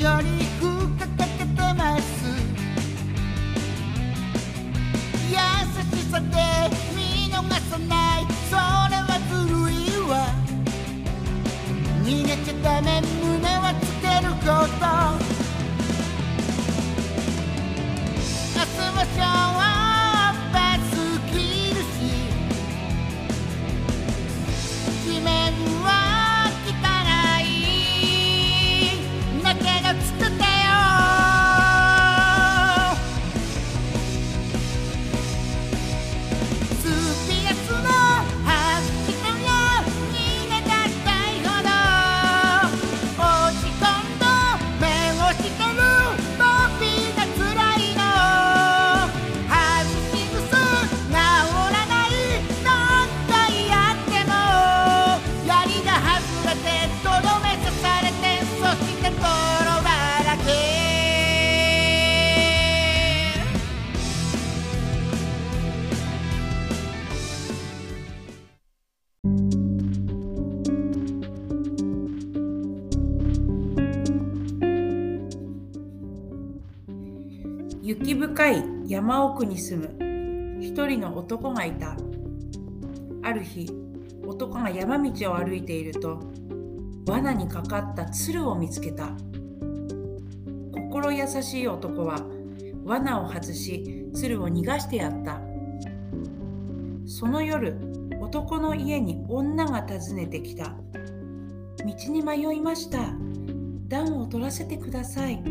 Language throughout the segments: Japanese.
より深かけてます。優しさで見逃さない。それはずるいわ。逃げちゃダメ。胸はつけること。深い山奥に住む。一人の男がいた。ある日男が山道を歩いていると罠にかかった鶴を見つけた。心優しい男は罠を外し鶴を逃がしてやった。その夜男の家に女が訪ねてきた。道に迷いました。暖を取らせてください。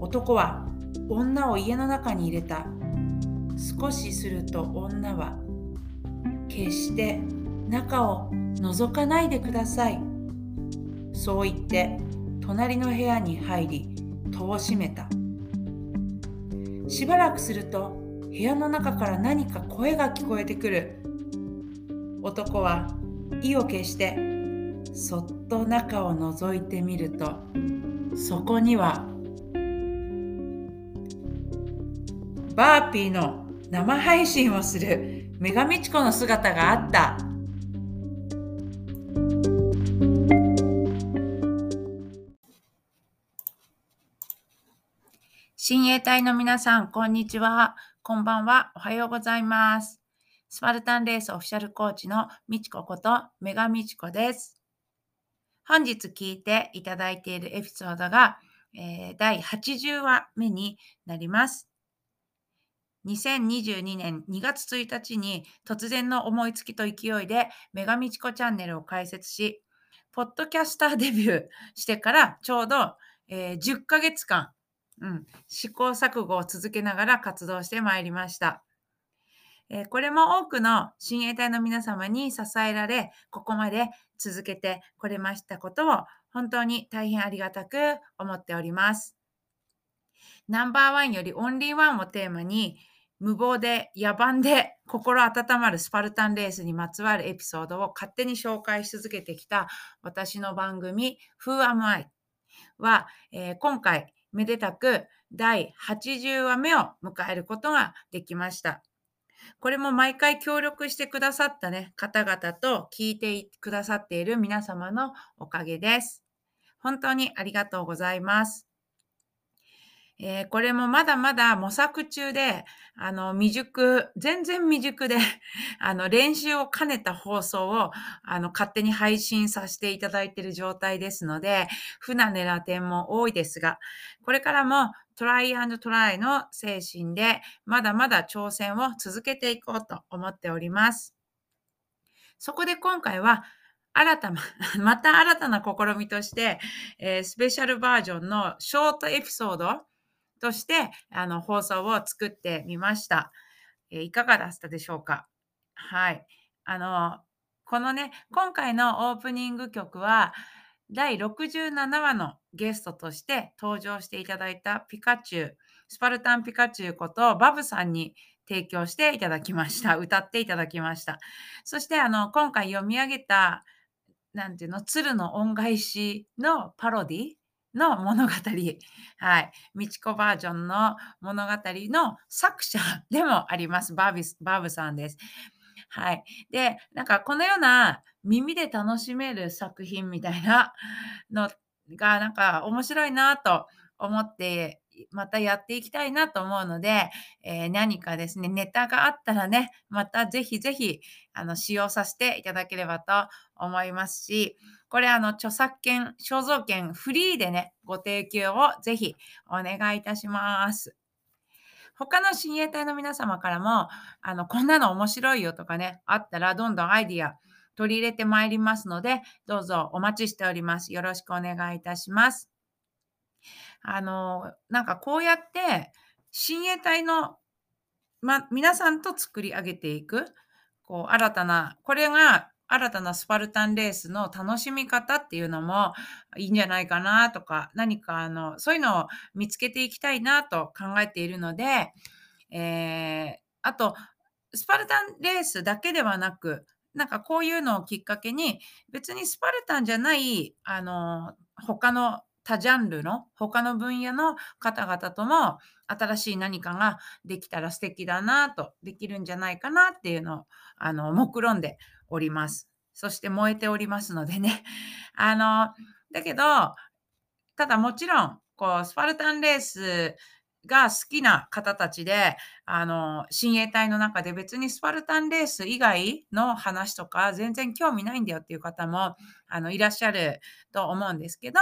男は女を家の中に入れた。少しすると女は決して中を覗かないでください。そう言って隣の部屋に入り戸を閉めた。しばらくすると部屋の中から何か声が聞こえてくる。男は意を決してそっと中を覗いてみるとそこにはバーピーの生配信をするメガミチコの姿があった。親衛隊の皆さん、こんにちは。こんばんは。おはようございます。スパルタンレースオフィシャルコーチのみちこことメガミチコです。本日聞いていただいているエピソードが、えー第80話目になります。2022年2月1日に突然の思いつきと勢いでメガミチコチャンネルを開設し、ポッドキャスターデビューしてからちょうど、えー10ヶ月間、うん、試行錯誤を続けながら活動してまいりました。えーこれも多くの親衛隊の皆様に支えられ、ここまで続けてこれましたことを本当に大変ありがたく思っております。ナンバーワンよりオンリーワンをテーマに、無謀で野蛮で心温まるスパルタンレースにまつわるエピソードを勝手に紹介し続けてきた私の番組 Who Am I? は、えー今回めでたく第80話目を迎えることができました。これも毎回協力してくださった、ね、方々と聞いてくださっている皆様のおかげです。本当にありがとうございます。えーこれもまだまだ模索中で、あの、未熟、全然未熟で、あの、練習を兼ねた放送を、あの、勝手に配信させていただいている状態ですので、不慣れな点も多いですが、これからもトライアンドトライの精神で、まだまだ挑戦を続けていこうと思っております。そこで今回は、新たな、また新たな試みとして、えースペシャルバージョンのショートエピソードとしてあの放送を作ってみました、えーいかがだったでしょうか？はい。あの、このね、今回のオープニング曲は、第67話のゲストとして登場していただいたピカチュウ、スパルタンピカチュウことバブさんに提供していただきました。歌っていただきました。そして、あの、今回読み上げた、なんていうの、鶴の恩返しのパロディの物語。はい。美智子バージョンの物語の作者 でもあります。バービスバーブさんです。はい。で、なんかこのような耳で楽しめる作品みたいなのがなんか面白いなと思ってまたやっていきたいなと思うので、えー、何かですね、ネタがあったらね、またぜひぜひ、あの、使用させていただければと思いますし、これ、あの、著作権、肖像権フリーでね、ご提供をぜひお願いいたします。他の親衛隊の皆様からも、あの、こんなの面白いよとかね、あったらどんどんアイディア取り入れてまいりますので、どうぞお待ちしております。よろしくお願いいたします。あの、なんかこうやって、親衛隊の、ま、皆さんと作り上げていく、こう新たな、これが新たなスパルタンレースの楽しみ方っていうのもいいんじゃないかなとか、何かあの、そういうのを見つけていきたいなと考えているので、えー、あと、スパルタンレースだけではなく、なんかこういうのをきっかけに、別にスパルタンじゃない、あの、他の他ジャンルの他の分野の方々とも新しい何かができたら素敵だなと、できるんじゃないかなっていうのを、あの、目論んでおります。そして燃えておりますのでね。あの、だけど、ただもちろん、こう、スパルタンレースが好きな方たちで、あの、親衛隊の中で別にスパルタンレース以外の話とか全然興味ないんだよっていう方も、あの、いらっしゃると思うんですけど、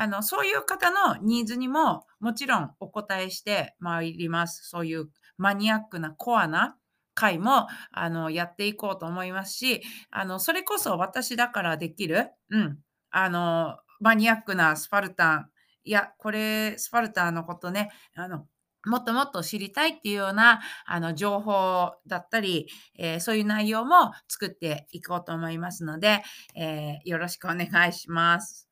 あの、そういう方のニーズにももちろんお答えしてまいります。そういうマニアックなコアな回もあのやっていこうと思いますし、あの、それこそ私だからできる、うん、あの、マニアックなスパルタン、いや、これ、スパルタンのことね、あの、もっともっと知りたいっていうようなあの情報だったり、えー、そういう内容も作っていこうと思いますので、えー、よろしくお願いします。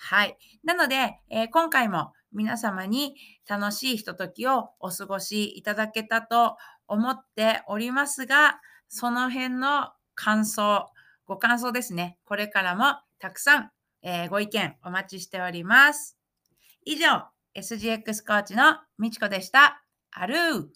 はい。なので、えー、今回も皆様に楽しいひとときをお過ごしいただけたと思っておりますが、その辺の感想、ご感想ですね。これからもたくさん、えー、ご意見お待ちしております。以上、SGX コーチのみちこでした。あるー